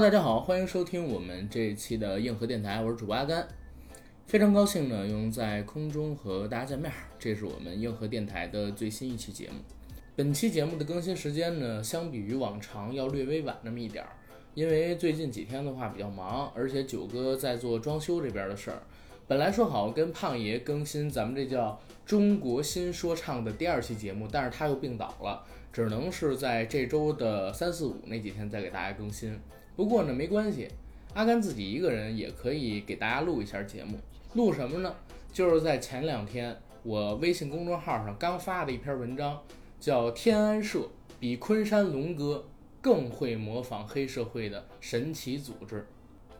大家好，欢迎收听我们这一期的硬核电台，我是主播阿甘，非常高兴呢，用在空中和大家见面。这是我们硬核电台的最新一期节目。本期节目的更新时间呢，相比于往常要略微晚那么一点儿，因为最近几天的话比较忙，而且九哥在做装修这边的事儿。本来说好跟胖爷更新咱们这叫中国新说唱的第二期节目，但是他又病倒了，只能是在这周的三四五那几天再给大家更新。不过呢，没关系，阿甘自己一个人也可以给大家录一下节目。录什么呢？就是在前两天，我微信公众号上刚发的一篇文章，叫《天安社比昆山龙哥更会模仿黑社会的神奇组织》。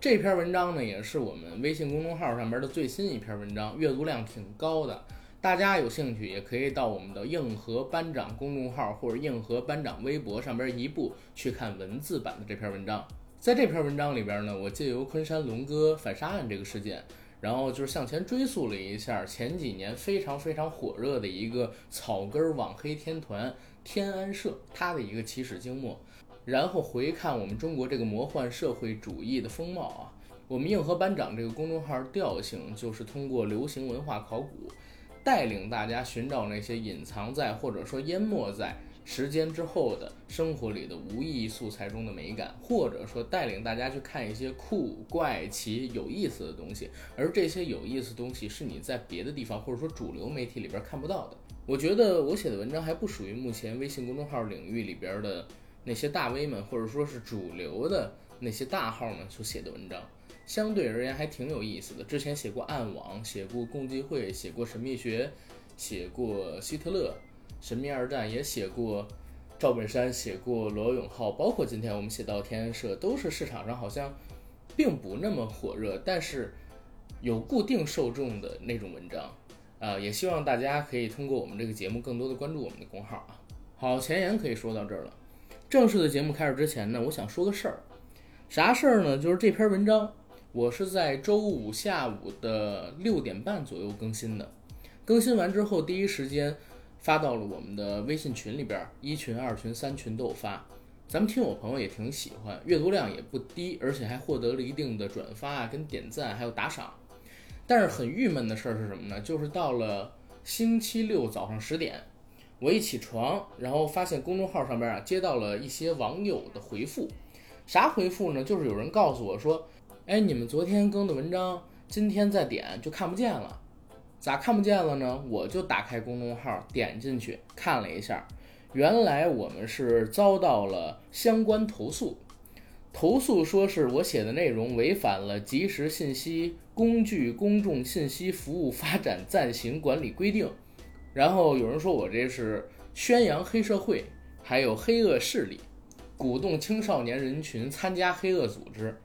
这篇文章呢，也是我们微信公众号上面的最新一篇文章，阅读量挺高的。大家有兴趣也可以到我们的硬核班长公众号或者硬核班长微博上边一步去看文字版的这篇文章。在这篇文章里边呢，我借由昆山龙哥反杀案这个事件，然后就是向前追溯了一下前几年非常非常火热的一个草根网黑天团天安社它的一个起始经末，然后回看我们中国这个魔幻社会主义的风貌啊。我们硬核班长这个公众号调性就是通过流行文化考古，带领大家寻找那些隐藏在或者说淹没在。时间之后的生活里的无意义素材中的美感，或者说带领大家去看一些酷怪奇有意思的东西，而这些有意思的东西是你在别的地方或者说主流媒体里边看不到的。我觉得我写的文章还不属于目前微信公众号领域里边的那些大 V 们，或者说是主流的那些大号们所写的文章，相对而言还挺有意思的。之前写过暗网，写过共济会，写过神秘学，写过希特勒。神秘二战也写过，赵本山写过罗永浩，包括今天我们写到天安社，都是市场上好像并不那么火热，但是有固定受众的那种文章，啊，也希望大家可以通过我们这个节目更多的关注我们的公号啊。好，前言可以说到这儿了。正式的节目开始之前呢，我想说个事儿，啥事儿呢？就是这篇文章我是在周五下午的六点半左右更新的，更新完之后第一时间。发到了我们的微信群里边，一群、二群、三群都有发。咱们听友朋友也挺喜欢，阅读量也不低，而且还获得了一定的转发啊、跟点赞还有打赏。但是很郁闷的事儿是什么呢？就是到了星期六早上十点，我一起床，然后发现公众号上边啊接到了一些网友的回复。啥回复呢？就是有人告诉我说：“哎，你们昨天更的文章，今天再点就看不见了。”咋看不见了呢？我就打开公众号，点进去看了一下，原来我们是遭到了相关投诉，投诉说是我写的内容违反了即时信息工具公众信息服务发展暂行管理规定，然后有人说我这是宣扬黑社会，还有黑恶势力，鼓动青少年人群参加黑恶组织，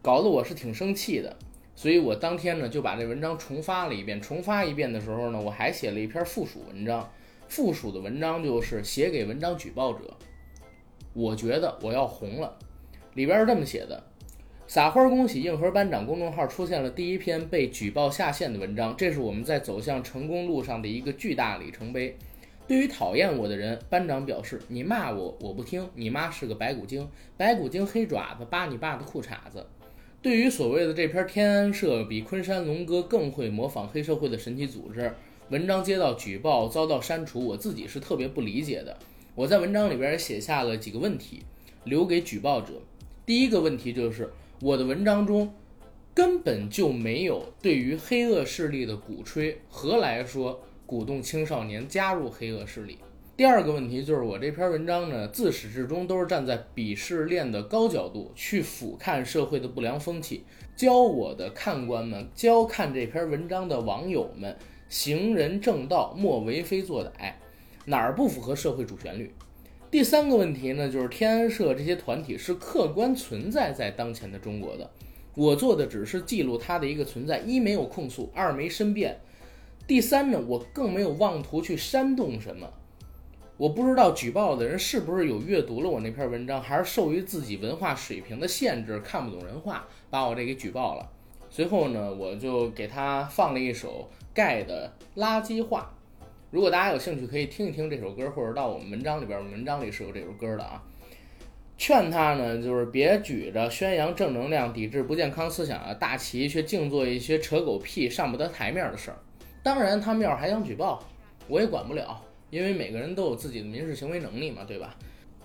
搞得我是挺生气的。所以我当天呢就把这文章重发了一遍。重发一遍的时候呢，我还写了一篇附属文章。附属的文章就是写给文章举报者。我觉得我要红了。里边是这么写的：撒花恭喜硬核班长公众号出现了第一篇被举报下线的文章，这是我们在走向成功路上的一个巨大里程碑。对于讨厌我的人，班长表示：你骂我我不听，你妈是个白骨精，白骨精黑爪子扒你爸的裤衩子。对于所谓的这篇天安社比昆山龙哥更会模仿黑社会的神奇组织文章接到举报遭到删除，我自己是特别不理解的。我在文章里边写下了几个问题，留给举报者。第一个问题就是我的文章中根本就没有对于黑恶势力的鼓吹，何来说鼓动青少年加入黑恶势力？第二个问题就是我这篇文章呢，自始至终都是站在鄙视链的高角度去俯瞰社会的不良风气，教我的看官们，教看这篇文章的网友们，行人正道莫为非作歹，哪儿不符合社会主旋律？第三个问题呢，就是天安社这些团体是客观存在在当前的中国的，我做的只是记录它的一个存在，一没有控诉，二没申辩，第三呢，我更没有妄图去煽动什么。我不知道举报的人是不是有阅读了我那篇文章，还是受于自己文化水平的限制看不懂人话，把我这给举报了。随后呢，我就给他放了一首盖的《垃圾话》。如果大家有兴趣，可以听一听这首歌，或者到我们文章里边，文章里是有这首歌的啊。劝他呢，就是别举着宣扬正能量、抵制不健康思想的大旗，却净做一些扯狗屁、上不得台面的事儿。当然，他们要是还想举报，我也管不了，因为每个人都有自己的民事行为能力嘛，对吧？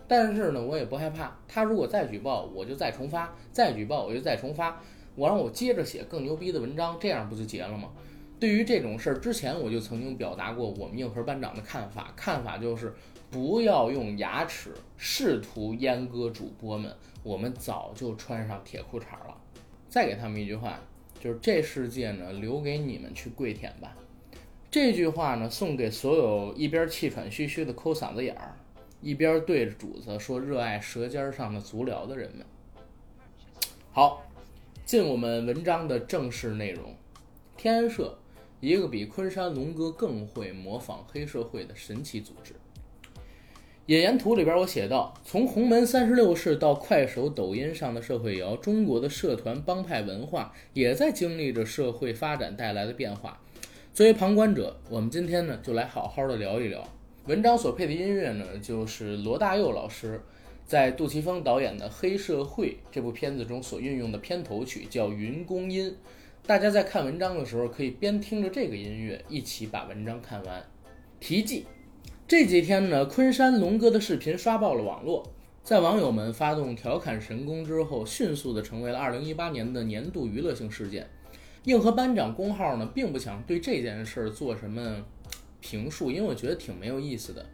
但是呢，我也不害怕。他如果再举报，我就再重发；再举报，我就再重发。我让我接着写更牛逼的文章，这样不就结了吗？对于这种事儿，之前我就曾经表达过我们硬核班长的看法，看法就是。不要用牙齿试图阉割主播们，我们早就穿上铁裤衩了。再给他们一句话，就是这世界呢，留给你们去跪舔吧。这句话呢，送给所有一边气喘吁吁的抠嗓子眼儿，一边对着主子说热爱舌尖上的足疗的人们。好，进我们文章的正式内容。天安社，一个比昆山龙哥更会模仿黑社会的神奇组织。引言图里边我写到，从洪门三十六式到快手、抖音上的社会摇，中国的社团帮派文化也在经历着社会发展带来的变化。作为旁观者，我们今天呢就来好好的聊一聊。文章所配的音乐呢，就是罗大佑老师在杜琪峰导演的《黑社会》这部片子中所运用的片头曲，叫《云公音》。大家在看文章的时候，可以边听着这个音乐，一起把文章看完。题记。这几天呢，昆山龙哥的视频刷爆了网络，在网友们发动调侃神功之后，迅速的成为了2018年的年度娱乐性事件。硬核班长公号呢，并不想对这件事儿做什么评述，因为我觉得挺没有意思的。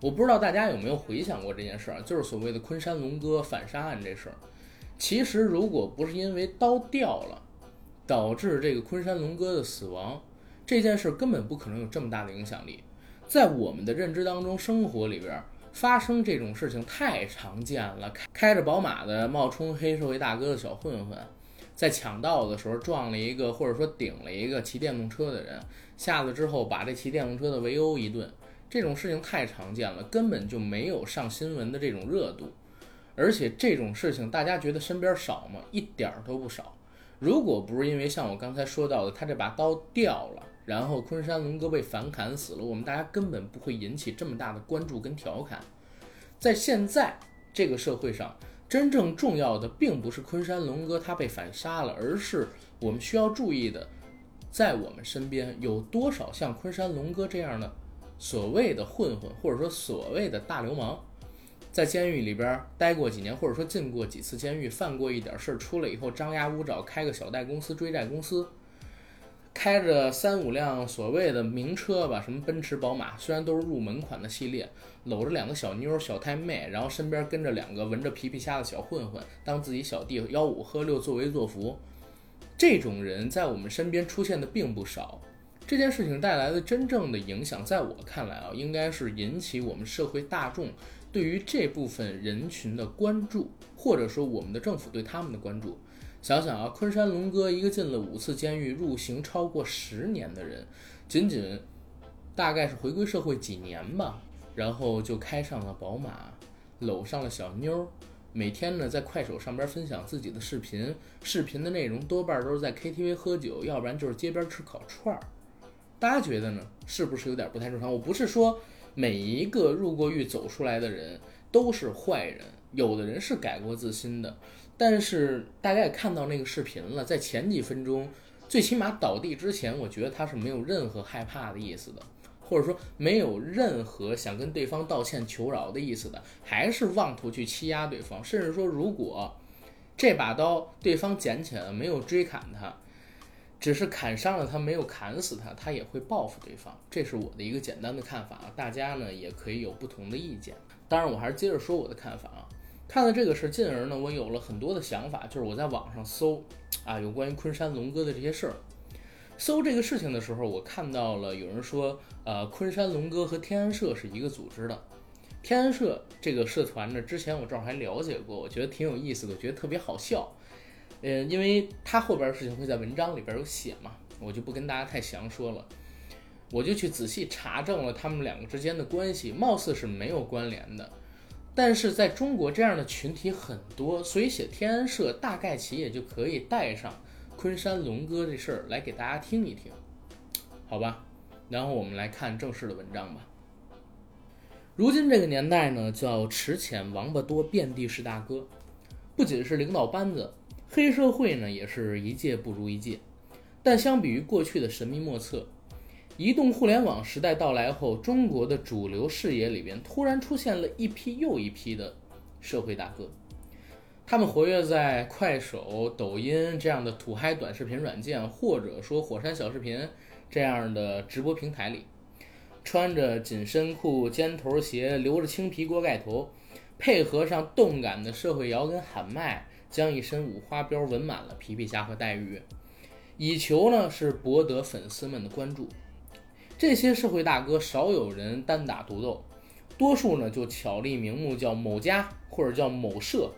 我不知道大家有没有回想过这件事儿，就是所谓的昆山龙哥反杀案这事儿。其实，如果不是因为刀掉了，导致这个昆山龙哥的死亡，这件事根本不可能有这么大的影响力。在我们的认知当中，生活里边发生这种事情太常见了。开开着宝马的冒充黑社会大哥的小混混，在抢道的时候撞了一个，或者说顶了一个骑电动车的人，下了之后把这骑电动车的围殴一顿，这种事情太常见了，根本就没有上新闻的这种热度。而且这种事情大家觉得身边少吗？一点儿都不少。如果不是因为像我刚才说到的，他这把刀掉了。然后昆山龙哥被反砍死了，我们大家根本不会引起这么大的关注跟调侃。在现在这个社会上，真正重要的并不是昆山龙哥他被反杀了，而是我们需要注意的，在我们身边有多少像昆山龙哥这样的所谓的混混，或者说所谓的大流氓，在监狱里边待过几年，或者说进过几次监狱，犯过一点事儿，出来以后张牙舞爪，开个小贷公司追债公司。开着三五辆所谓的名车吧，什么奔驰、宝马，虽然都是入门款的系列，搂着两个小妞、小太妹，然后身边跟着两个闻着皮皮虾的小混混，当自己小弟，吆五喝六，作威作福。这种人在我们身边出现的并不少。这件事情带来的真正的影响，在我看来啊，应该是引起我们社会大众对于这部分人群的关注，或者说我们的政府对他们的关注。想想啊，昆山龙哥一个进了五次监狱、入刑超过十年的人，仅仅大概是回归社会几年吧，然后就开上了宝马，搂上了小妞，每天呢在快手上边分享自己的视频，视频的内容多半都是在 KTV 喝酒，要不然就是街边吃烤串儿。大家觉得呢？是不是有点不太正常？我不是说每一个入过狱走出来的人都是坏人，有的人是改过自新的。但是大家也看到那个视频了，在前几分钟，最起码倒地之前，我觉得他是没有任何害怕的意思的，或者说没有任何想跟对方道歉求饶的意思的，还是妄图去欺压对方，甚至说如果这把刀对方捡起来了，没有追砍他，只是砍伤了他，没有砍死他，他也会报复对方。这是我的一个简单的看法啊，大家呢也可以有不同的意见。当然，我还是接着说我的看法啊。看了这个事，进而呢，我有了很多的想法，就是我在网上搜，啊，有关于昆山龙哥的这些事儿。搜这个事情的时候，我看到了有人说，呃，昆山龙哥和天安社是一个组织的。天安社这个社团呢，之前我正好还了解过，我觉得挺有意思的，觉得特别好笑。嗯，因为他后边的事情会在文章里边有写嘛，我就不跟大家太详说了。我就去仔细查证了他们两个之间的关系，貌似是没有关联的。但是在中国这样的群体很多，所以写天安社大概其也就可以带上昆山龙哥这事儿来给大家听一听，好吧？然后我们来看正式的文章吧。如今这个年代呢，叫池浅王八多，遍地是大哥。不仅是领导班子，黑社会呢也是一届不如一届。但相比于过去的神秘莫测，移动互联网时代到来后，中国的主流视野里边突然出现了一批又一批的社会大哥。他们活跃在快手、抖音这样的土嗨短视频软件，或者说火山小视频这样的直播平台里。穿着紧身裤、尖头鞋，留着青皮锅盖头，配合上动感的社会摇跟喊麦，将一身五花膘纹满了皮皮虾和带鱼，以求呢是博得粉丝们的关注。这些社会大哥少有人单打独斗，多数呢就巧立名目叫某家或者叫某社，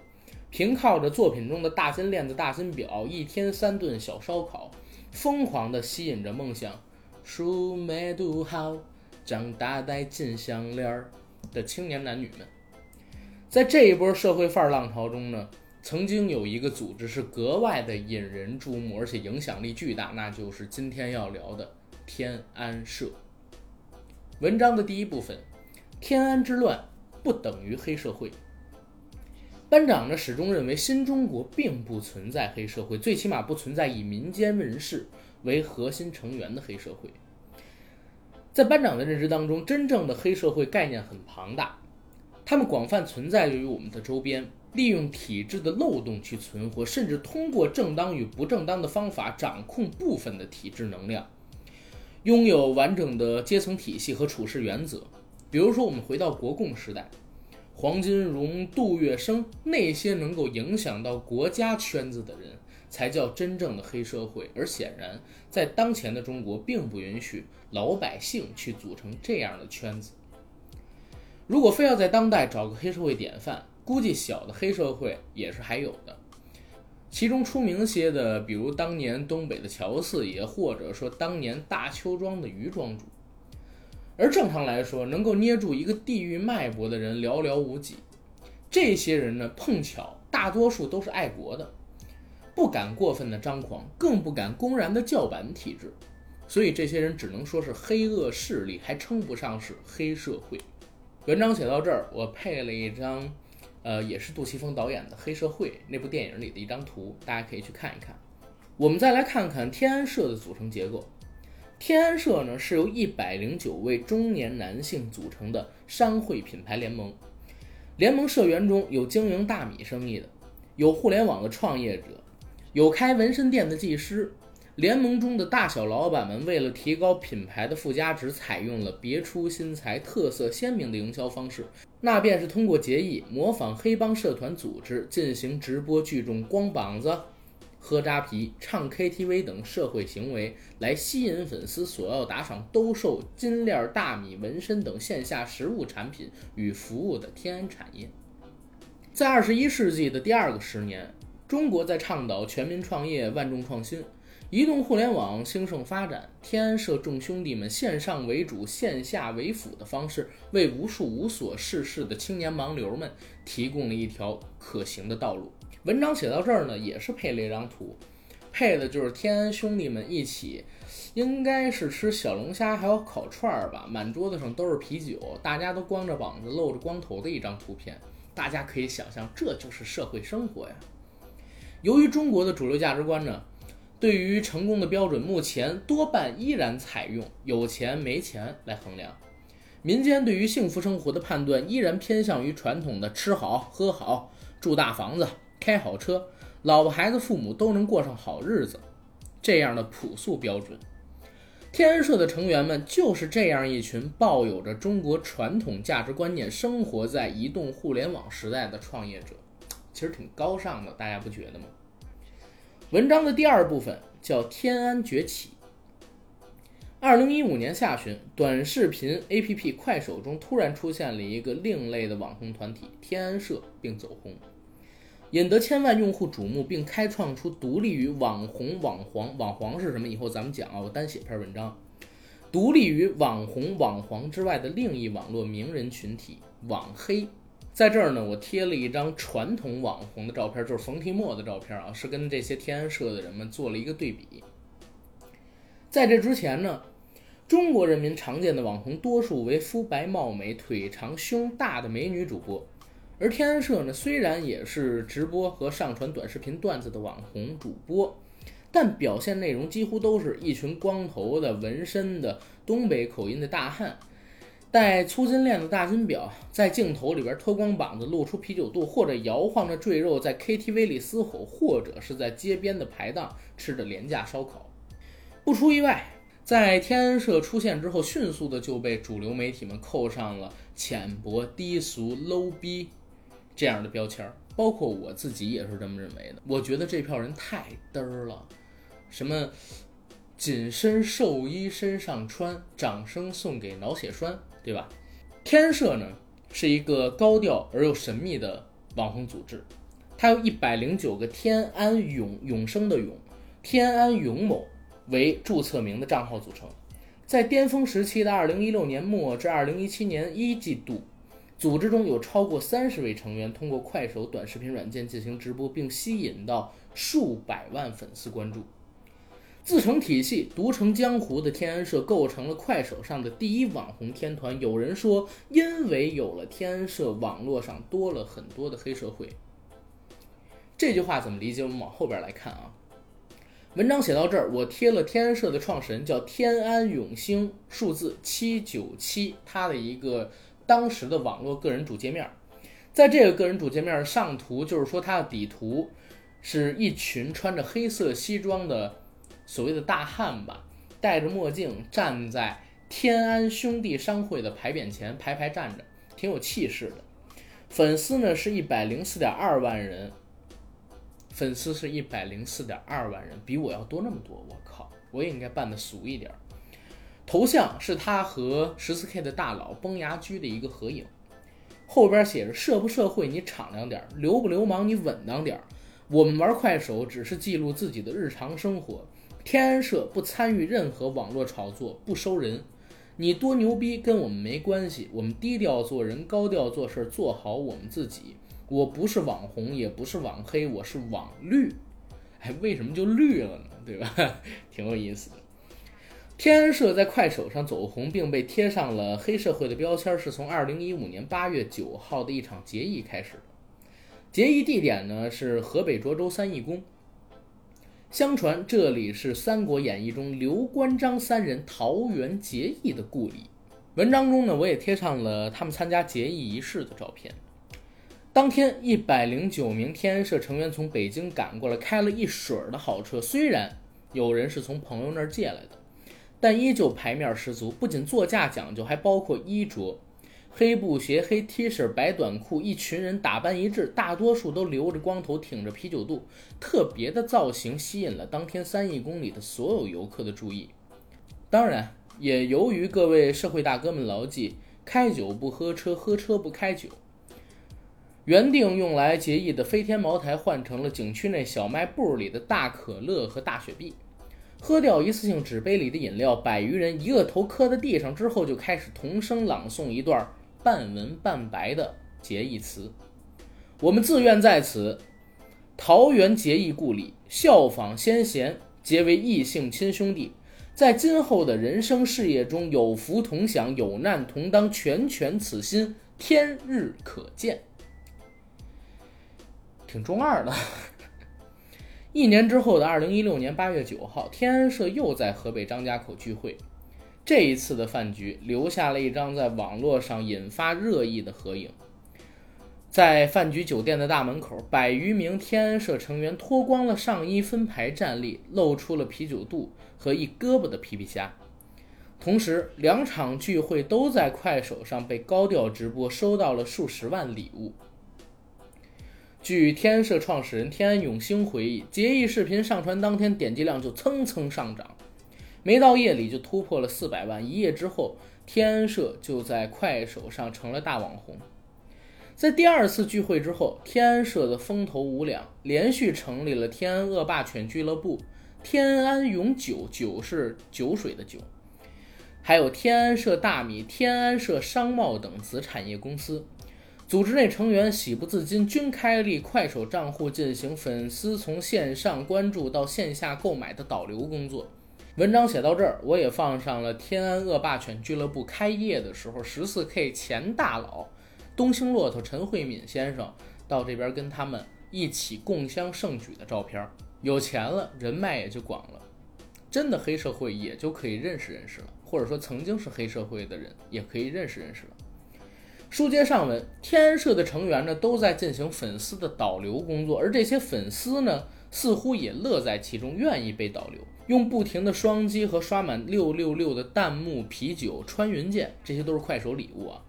凭靠着作品中的大金链子、大金表，一天三顿小烧烤，疯狂地吸引着梦想。书没读好。长大戴金项链的青年男女们，在这一波社会范儿浪潮中呢，曾经有一个组织是格外的引人注目，而且影响力巨大，那就是今天要聊的天安社。文章的第一部分，天安之乱不等于黑社会。班长呢始终认为新中国并不存在黑社会，最起码不存在以民间人士为核心成员的黑社会。在班长的认知当中，真正的黑社会概念很庞大，他们广泛存在于我们的周边，利用体制的漏洞去存活，甚至通过正当与不正当的方法掌控部分的体制能量，拥有完整的阶层体系和处事原则。比如说，我们回到国共时代，黄金荣、杜月笙那些能够影响到国家圈子的人。才叫真正的黑社会，而显然，在当前的中国，并不允许老百姓去组成这样的圈子。如果非要在当代找个黑社会典范，估计小的黑社会也是还有的。其中出名些的，比如当年东北的乔四爷，或者说当年大邱庄的于庄主。而正常来说，能够捏住一个地域脉搏的人寥寥无几。这些人呢，碰巧大多数都是爱国的。不敢过分的张狂，更不敢公然的叫板体制，所以这些人只能说是黑恶势力，还称不上是黑社会。文章写到这儿，我配了一张，呃，也是杜琪峰导演的《黑社会》那部电影里的一张图，大家可以去看一看。我们再来看看天安社的组成结构。天安社呢，是由一百零九位中年男性组成的商会品牌联盟。联盟社员中有经营大米生意的，有互联网的创业者。有开纹身店的技师，联盟中的大小老板们为了提高品牌的附加值，采用了别出心裁、特色鲜明的营销方式，那便是通过结义、模仿黑帮社团组织，进行直播聚众、光膀子、喝扎啤、唱 KTV 等社会行为，来吸引粉丝索要打赏、兜售金链、大米、纹身等线下实物产品与服务的天安产业。在二十一世纪的第二个十年。中国在倡导全民创业、万众创新，移动互联网兴盛发展。天安社众兄弟们线上为主、线下为辅的方式，为无数无所事事的青年盲流们提供了一条可行的道路。文章写到这儿呢，也是配了一张图，配的就是天安兄弟们一起，应该是吃小龙虾还有烤串儿吧，满桌子上都是啤酒，大家都光着膀子、露着光头的一张图片。大家可以想象，这就是社会生活呀。由于中国的主流价值观呢，对于成功的标准，目前多半依然采用有钱没钱来衡量。民间对于幸福生活的判断依然偏向于传统的吃好、喝好、住大房子、开好车、老婆孩子父母都能过上好日子这样的朴素标准。天安社的成员们就是这样一群抱有着中国传统价值观念、生活在移动互联网时代的创业者。其实挺高尚的，大家不觉得吗？文章的第二部分叫“天安崛起”。二零一五年下旬，短视频 APP 快手中突然出现了一个另类的网红团体“天安社”，并走红，引得千万用户瞩目，并开创出独立于网红、网黄、网黄是什么？以后咱们讲啊，我单写篇文章。独立于网红、网黄之外的另一网络名人群体——网黑。在这儿呢，我贴了一张传统网红的照片，就是冯提莫的照片啊，是跟这些天安社的人们做了一个对比。在这之前呢，中国人民常见的网红多数为肤白貌美、腿长胸大的美女主播，而天安社呢，虽然也是直播和上传短视频段子的网红主播，但表现内容几乎都是一群光头的、纹身的、东北口音的大汉。戴粗金链的大金表，在镜头里边脱光膀子露出啤酒肚，或者摇晃着赘肉在 KTV 里嘶吼，或者是在街边的排档吃着廉价烧烤。不出意外，在天安社出现之后，迅速的就被主流媒体们扣上了浅薄、低俗、low 逼这样的标签儿，包括我自己也是这么认为的。我觉得这票人太嘚儿了，什么紧身寿衣身上穿，掌声送给脑血栓。对吧？天社呢是一个高调而又神秘的网红组织，它由一百零九个天安永永生的永，天安永某为注册名的账号组成。在巅峰时期的二零一六年末至二零一七年一季度，组织中有超过三十位成员通过快手短视频软件进行直播，并吸引到数百万粉丝关注。自成体系、独成江湖的天安社构成了快手上的第一网红天团。有人说，因为有了天安社，网络上多了很多的黑社会。这句话怎么理解？我们往后边来看啊。文章写到这儿，我贴了天安社的创始人叫天安永兴，数字七九七，他的一个当时的网络个人主界面。在这个个人主界面上图，就是说他的底图是一群穿着黑色西装的。所谓的大汉吧，戴着墨镜站在天安兄弟商会的牌匾前排排站着，挺有气势的。粉丝呢是一百零四点二万人，粉丝是一百零四点二万人，比我要多那么多。我靠，我也应该办的俗一点。头像是他和十四 K 的大佬崩牙驹的一个合影，后边写着社不社会你敞亮点，流不流氓你稳当点。我们玩快手只是记录自己的日常生活。天安社不参与任何网络炒作，不收人。你多牛逼跟我们没关系，我们低调做人，高调做事，做好我们自己。我不是网红，也不是网黑，我是网绿。哎，为什么就绿了呢？对吧？挺有意思的。天安社在快手上走红，并被贴上了黑社会的标签，是从二零一五年八月九号的一场结义开始。结义地点呢是河北涿州三义宫。相传这里是《三国演义》中刘关张三人桃园结义的故里。文章中呢，我也贴上了他们参加结义仪式的照片。当天，一百零九名天安社成员从北京赶过来，开了一水儿的好车。虽然有人是从朋友那儿借来的，但依旧牌面十足。不仅座驾讲究，还包括衣着。黑布鞋、黑 T 恤、白短裤，一群人打扮一致，大多数都留着光头，挺着啤酒肚，特别的造型吸引了当天三义宫里的所有游客的注意。当然，也由于各位社会大哥们牢记“开酒不喝车，喝车不开酒”，原定用来结义的飞天茅台换成了景区内小卖部里的大可乐和大雪碧。喝掉一次性纸杯里的饮料，百余人一个头磕在地上之后，就开始同声朗诵一段。半文半白的结义词，我们自愿在此桃园结义故里效仿先贤，结为异姓亲兄弟，在今后的人生事业中有福同享，有难同当，拳拳此心，天日可见。挺中二的。一年之后的二零一六年八月九号，天安社又在河北张家口聚会。这一次的饭局留下了一张在网络上引发热议的合影。在饭局酒店的大门口，百余名天安社成员脱光了上衣，分排站立，露出了啤酒肚和一胳膊的皮皮虾。同时，两场聚会都在快手上被高调直播，收到了数十万礼物。据天安社创始人天安永兴回忆，结义视频上传当天，点击量就蹭蹭上涨。没到夜里就突破了四百万，一夜之后，天安社就在快手上成了大网红。在第二次聚会之后，天安社的风头无两，连续成立了天安恶霸犬俱乐部、天安永久酒是酒水的酒，还有天安社大米、天安社商贸等子产业公司。组织内成员喜不自禁，均开立快手账户，进行粉丝从线上关注到线下购买的导流工作。文章写到这儿，我也放上了天安恶霸犬俱乐部开业的时候，十四 K 前大佬东兴骆驼陈慧敏先生到这边跟他们一起共襄盛举的照片。有钱了，人脉也就广了，真的黑社会也就可以认识认识了，或者说曾经是黑社会的人也可以认识认识了。书接上文，天安社的成员呢都在进行粉丝的导流工作，而这些粉丝呢似乎也乐在其中，愿意被导流。用不停的双击和刷满六六六的弹幕、啤酒、穿云箭，这些都是快手礼物啊，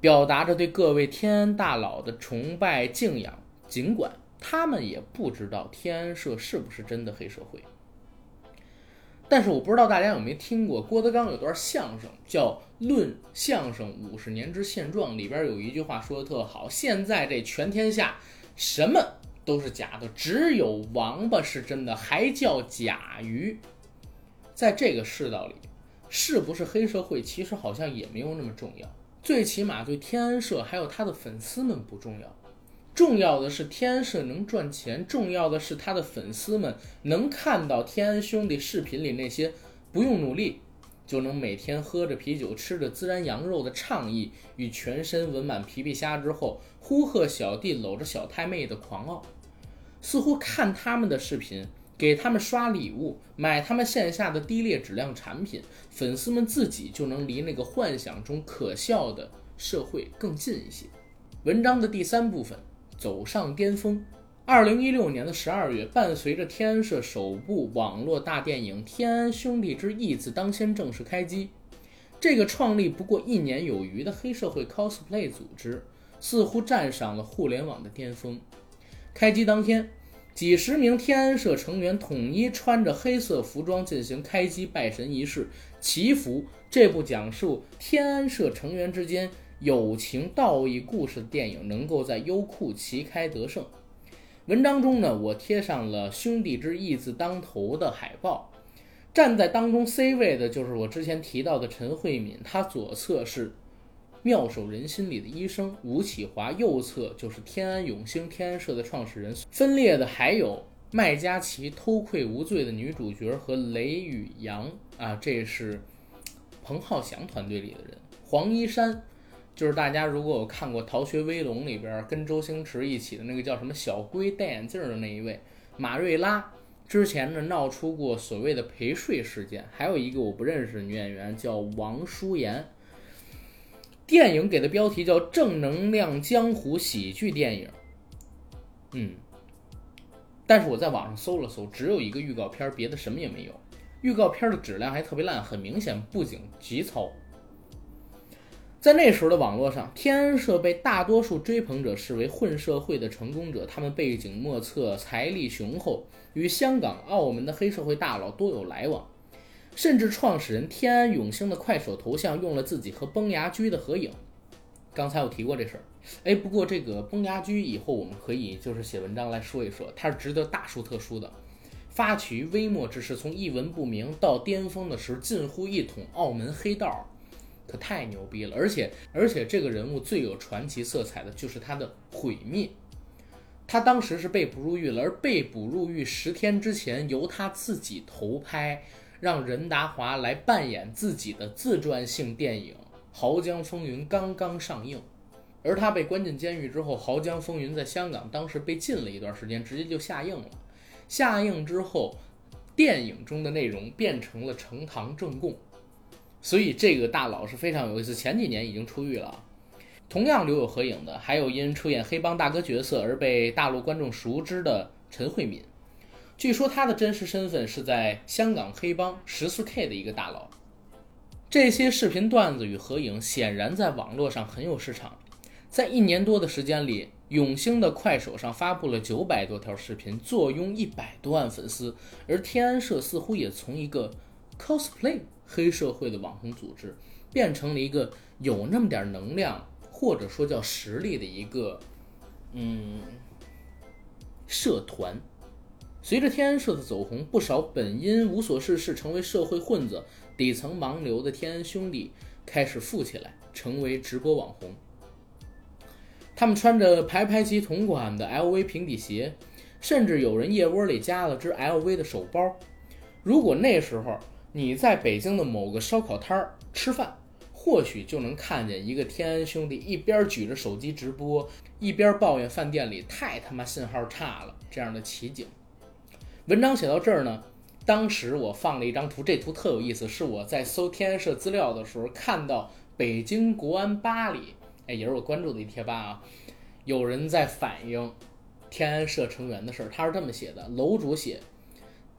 表达着对各位天安大佬的崇拜敬仰。尽管他们也不知道天安社是不是真的黑社会，但是我不知道大家有没有听过郭德纲有段相声叫《论相声五十年之现状》，里边有一句话说的特好：现在这全天下什么？都是假的，只有王八是真的，还叫假鱼。在这个世道里，是不是黑社会，其实好像也没有那么重要。最起码对天安社还有他的粉丝们不重要，重要的是天安社能赚钱，重要的是他的粉丝们能看到天安兄弟视频里那些不用努力就能每天喝着啤酒、吃着孜然羊肉的倡议与全身纹满皮皮虾之后呼喝小弟搂着小太妹的狂傲。似乎看他们的视频，给他们刷礼物，买他们线下的低劣质量产品，粉丝们自己就能离那个幻想中可笑的社会更近一些。文章的第三部分，走上巅峰。二零一六年的十二月，伴随着天安社首部网络大电影《天安兄弟之义字当先》正式开机，这个创立不过一年有余的黑社会 cosplay 组织，似乎站上了互联网的巅峰。开机当天，几十名天安社成员统一穿着黑色服装进行开机拜神仪式，祈福这部讲述天安社成员之间友情道义故事的电影能够在优酷旗开得胜。文章中呢，我贴上了“兄弟之义”字当头的海报，站在当中 C 位的就是我之前提到的陈慧敏，他左侧是。妙手仁心里的医生吴启华，右侧就是天安永兴天安社的创始人。分裂的还有麦嘉琪偷窥无罪的女主角和雷宇阳啊，这是彭浩翔团队里的人。黄一山就是大家如果有看过《逃学威龙》里边跟周星驰一起的那个叫什么小龟戴眼镜的那一位。马瑞拉之前呢闹出过所谓的陪睡事件，还有一个我不认识的女演员叫王舒妍。电影给的标题叫“正能量江湖喜剧电影”，嗯，但是我在网上搜了搜，只有一个预告片，别的什么也没有。预告片的质量还特别烂，很明显布景极糙。在那时候的网络上，天安社被大多数追捧者视为混社会的成功者，他们背景莫测，财力雄厚，与香港、澳门的黑社会大佬多有来往。甚至创始人天安永兴的快手头像用了自己和崩牙驹的合影。刚才我提过这事儿，哎，不过这个崩牙驹以后我们可以就是写文章来说一说，他是值得大书特书的。发起于微末之时，从一文不名到巅峰的时候，近乎一统澳门黑道，可太牛逼了。而且而且这个人物最有传奇色彩的就是他的毁灭。他当时是被捕入狱了，而被捕入狱十天之前，由他自己投拍。让任达华来扮演自己的自传性电影《濠江风云》刚刚上映，而他被关进监狱之后，《濠江风云》在香港当时被禁了一段时间，直接就下映了。下映之后，电影中的内容变成了呈堂证供，所以这个大佬是非常有意思。前几年已经出狱了，同样留有合影的，还有因出演黑帮大哥角色而被大陆观众熟知的陈慧敏。据说他的真实身份是在香港黑帮十四 K 的一个大佬。这些视频段子与合影显然在网络上很有市场。在一年多的时间里，永兴的快手上发布了九百多条视频，坐拥一百多万粉丝。而天安社似乎也从一个 cosplay 黑社会的网红组织，变成了一个有那么点能量，或者说叫实力的一个嗯社团。随着天安社的走红，不少本因无所事事成为社会混子、底层盲流的天安兄弟开始富起来，成为直播网红。他们穿着排排齐同款的 LV 平底鞋，甚至有人腋窝里加了只 LV 的手包。如果那时候你在北京的某个烧烤摊儿吃饭，或许就能看见一个天安兄弟一边举着手机直播，一边抱怨饭店里太他妈信号差了这样的奇景。文章写到这儿呢，当时我放了一张图，这图特有意思，是我在搜天安社资料的时候看到北京国安吧里，哎，也是我关注的一贴吧啊，有人在反映天安社成员的事儿，他是这么写的：楼主写。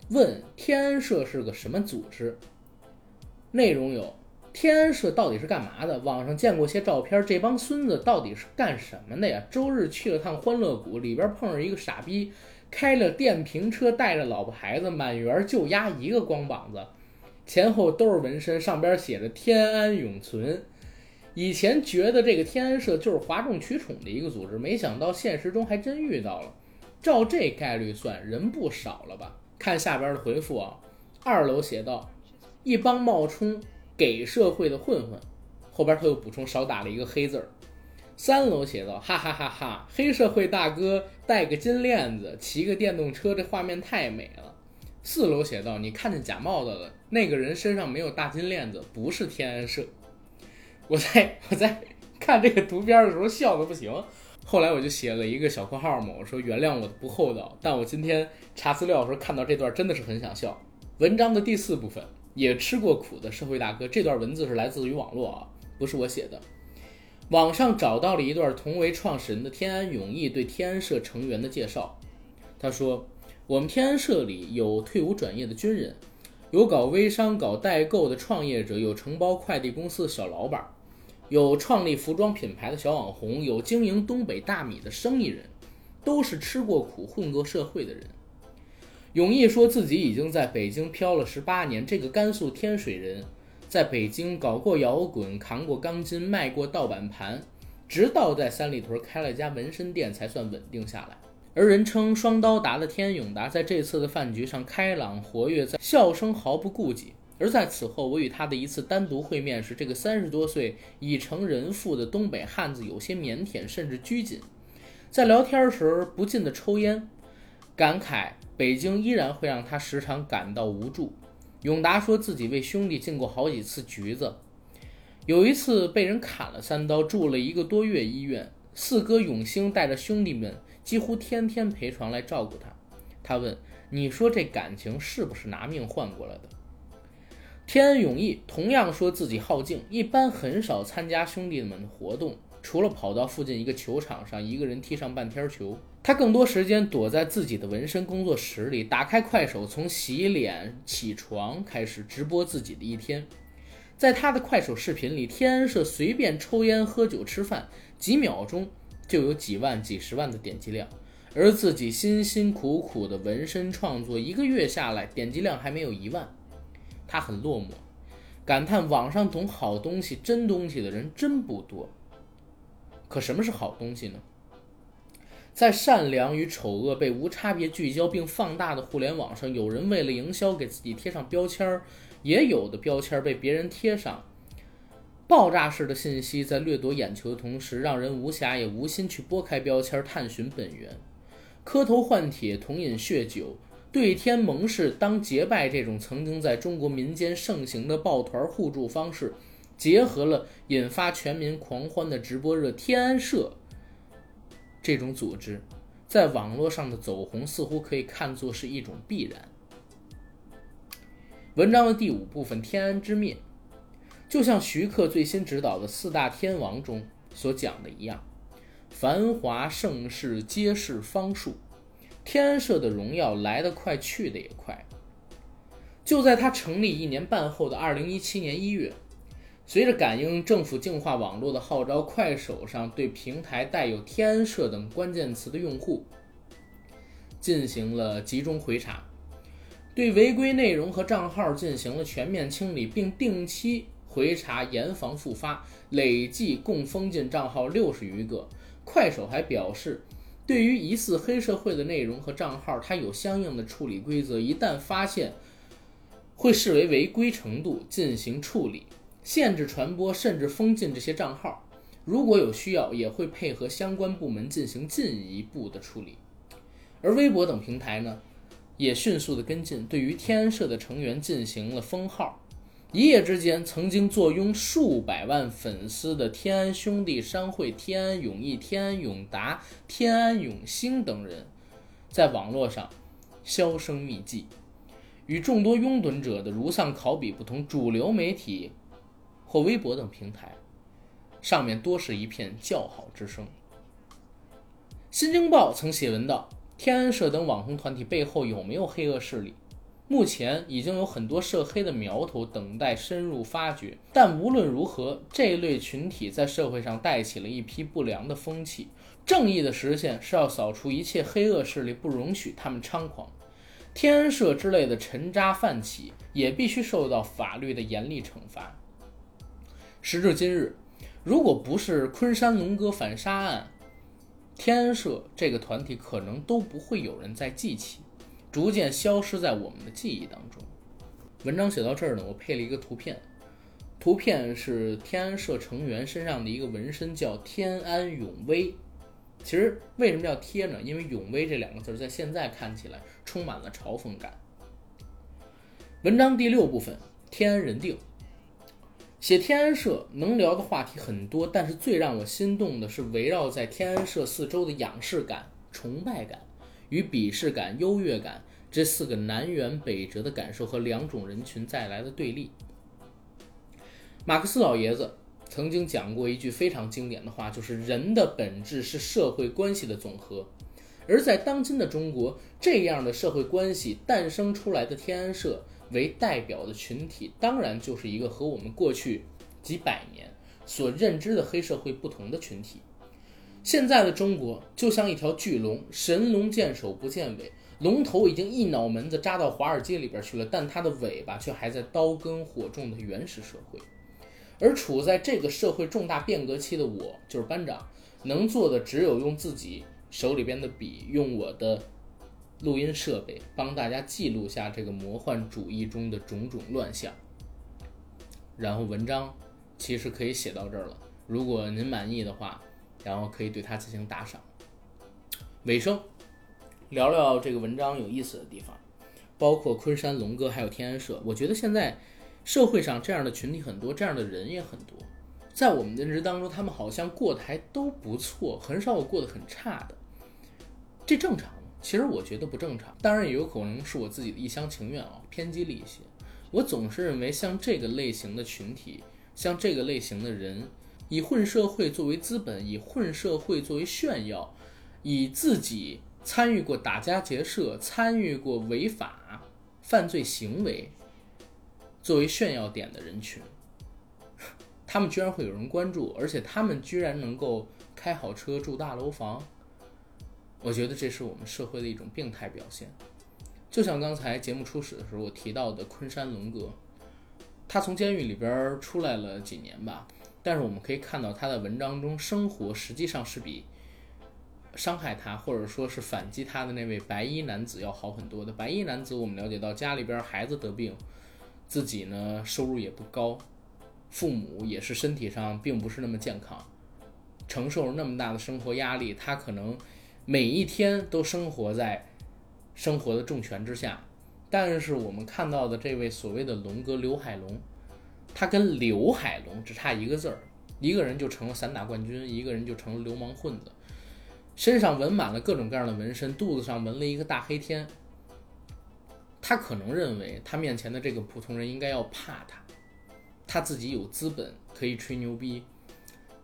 问天安社是个什么组织？内容有：天安社到底是干嘛的？网上见过些照片，这帮孙子到底是干什么的呀？周日去了趟欢乐谷，里边碰上一个傻逼，开了电瓶车，带着老婆孩子，满园就压一个光膀子，前后都是纹身，上边写着“天安永存”。以前觉得这个天安社就是哗众取宠的一个组织，没想到现实中还真遇到了。照这概率算，人不少了吧？看下边的回复啊，二楼写道：“一帮冒充给社会的混混。”后边他又补充少打了一个黑字儿。三楼写道：“哈哈哈哈，黑社会大哥戴个金链子，骑个电动车，这画面太美了。”四楼写道：“你看见假帽子了？那个人身上没有大金链子，不是天安社。”我在我在看这个图片的时候笑的不行。后来我就写了一个小括号嘛，我说原谅我的不厚道，但我今天查资料的时候看到这段真的是很想笑。文章的第四部分，也吃过苦的社会大哥，这段文字是来自于网络啊，不是我写的。网上找到了一段同为创始人的天安永义对天安社成员的介绍。他说，我们天安社里有退伍转业的军人，有搞微商、搞代购的创业者，有承包快递公司的小老板。有创立服装品牌的小网红，有经营东北大米的生意人，都是吃过苦、混过社会的人。永义说自己已经在北京漂了十八年，这个甘肃天水人，在北京搞过摇滚、扛过钢筋、卖过盗版盘，直到在三里屯开了家纹身店才算稳定下来。而人称双刀达的天永达在这次的饭局上开朗活跃，在笑声毫不顾忌。而在此后，我与他的一次单独会面时，这个三十多岁已成人妇的东北汉子有些腼腆，甚至拘谨。在聊天时不禁的抽烟，感慨北京依然会让他时常感到无助。永达说自己为兄弟进过好几次局子，有一次被人砍了三刀，住了一个多月医院。四哥永兴带着兄弟们几乎天天陪床来照顾他。他问：“你说这感情是不是拿命换过来的？”天恩永义同样说自己好静，一般很少参加兄弟们的活动，除了跑到附近一个球场上一个人踢上半天球，他更多时间躲在自己的纹身工作室里，打开快手，从洗脸、起床开始直播自己的一天。在他的快手视频里，天安社随便抽烟、喝酒、吃饭，几秒钟就有几万、几十万的点击量，而自己辛辛苦苦的纹身创作，一个月下来点击量还没有一万。他很落寞，感叹网上懂好东西、真东西的人真不多。可什么是好东西呢？在善良与丑恶被无差别聚焦并放大的互联网上，有人为了营销给自己贴上标签儿，也有的标签儿被别人贴上。爆炸式的信息在掠夺眼球的同时，让人无暇也无心去拨开标签探寻本源。磕头换帖，同饮血酒。对天盟誓当结拜，这种曾经在中国民间盛行的抱团互助方式，结合了引发全民狂欢的直播热天安社这种组织，在网络上的走红似乎可以看作是一种必然。文章的第五部分“天安之灭”，就像徐克最新执导的《四大天王》中所讲的一样，繁华盛世皆是方术。天安社的荣耀来得快，去得也快。就在他成立一年半后的二零一七年一月，随着感应政府净化网络的号召，快手上对平台带有“天安社”等关键词的用户进行了集中回查，对违规内容和账号进行了全面清理，并定期回查，严防复发。累计共封禁账号六十余个。快手还表示。对于疑似黑社会的内容和账号，它有相应的处理规则。一旦发现，会视为违规程度进行处理，限制传播，甚至封禁这些账号。如果有需要，也会配合相关部门进行进一步的处理。而微博等平台呢，也迅速的跟进，对于天安社的成员进行了封号。一夜之间，曾经坐拥数百万粉丝的天安兄弟商会、天安永义、天安永达、天安永兴等人，在网络上销声匿迹。与众多拥趸者的如丧考妣不同，主流媒体或微博等平台上面多是一片叫好之声。新京报曾写文道：“天安社等网红团体背后有没有黑恶势力？”目前已经有很多涉黑的苗头等待深入发掘，但无论如何，这类群体在社会上带起了一批不良的风气。正义的实现是要扫除一切黑恶势力，不容许他们猖狂。天安社之类的沉渣泛起也必须受到法律的严厉惩罚。时至今日，如果不是昆山龙哥反杀案，天安社这个团体可能都不会有人再记起。逐渐消失在我们的记忆当中。文章写到这儿呢，我配了一个图片，图片是天安社成员身上的一个纹身，叫“天安永威”。其实为什么叫贴呢？因为“永威”这两个字在现在看起来充满了嘲讽感。文章第六部分：天安人定。写天安社能聊的话题很多，但是最让我心动的是围绕在天安社四周的仰视感、崇拜感。与鄙视感、优越感这四个南辕北辙的感受和两种人群带来的对立。马克思老爷子曾经讲过一句非常经典的话，就是人的本质是社会关系的总和。而在当今的中国，这样的社会关系诞生出来的天安社为代表的群体，当然就是一个和我们过去几百年所认知的黑社会不同的群体。现在的中国就像一条巨龙，神龙见首不见尾，龙头已经一脑门子扎到华尔街里边去了，但它的尾巴却还在刀耕火种的原始社会。而处在这个社会重大变革期的我，就是班长，能做的只有用自己手里边的笔，用我的录音设备，帮大家记录下这个魔幻主义中的种种乱象。然后文章其实可以写到这儿了，如果您满意的话。然后可以对它进行打赏。尾声，聊聊这个文章有意思的地方，包括昆山龙哥还有天安社。我觉得现在社会上这样的群体很多，这样的人也很多。在我们的认知当中，他们好像过得还都不错，很少有过得很差的。这正常？其实我觉得不正常。当然也有可能是我自己的一厢情愿啊，偏激了一些。我总是认为，像这个类型的群体，像这个类型的人。以混社会作为资本，以混社会作为炫耀，以自己参与过打家劫舍、参与过违法犯罪行为作为炫耀点的人群，他们居然会有人关注，而且他们居然能够开好车、住大楼房，我觉得这是我们社会的一种病态表现。就像刚才节目初始的时候我提到的昆山龙哥，他从监狱里边出来了几年吧。但是我们可以看到，他的文章中生活实际上是比伤害他或者说是反击他的那位白衣男子要好很多的。白衣男子，我们了解到家里边孩子得病，自己呢收入也不高，父母也是身体上并不是那么健康，承受了那么大的生活压力，他可能每一天都生活在生活的重拳之下。但是我们看到的这位所谓的龙哥刘海龙。他跟刘海龙只差一个字儿，一个人就成了散打冠军，一个人就成了流氓混子，身上纹满了各种各样的纹身，肚子上纹了一个大黑天。他可能认为他面前的这个普通人应该要怕他，他自己有资本可以吹牛逼，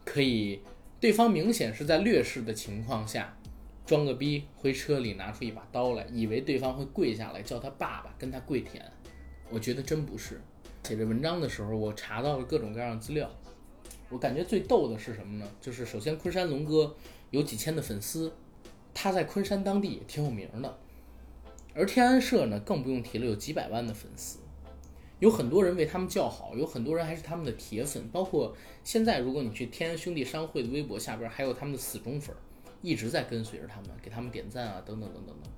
可以对方明显是在劣势的情况下装个逼，回车里拿出一把刀来，以为对方会跪下来叫他爸爸，跟他跪舔。我觉得真不是。写这文章的时候，我查到了各种各样的资料。我感觉最逗的是什么呢？就是首先昆山龙哥有几千的粉丝，他在昆山当地也挺有名的。而天安社呢，更不用提了，有几百万的粉丝，有很多人为他们叫好，有很多人还是他们的铁粉。包括现在，如果你去天安兄弟商会的微博下边，还有他们的死忠粉，一直在跟随着他们，给他们点赞啊，等等等等等。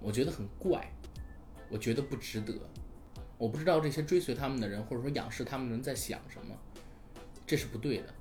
我觉得很怪，我觉得不值得。我不知道这些追随他们的人，或者说仰视他们的人在想什么，这是不对的。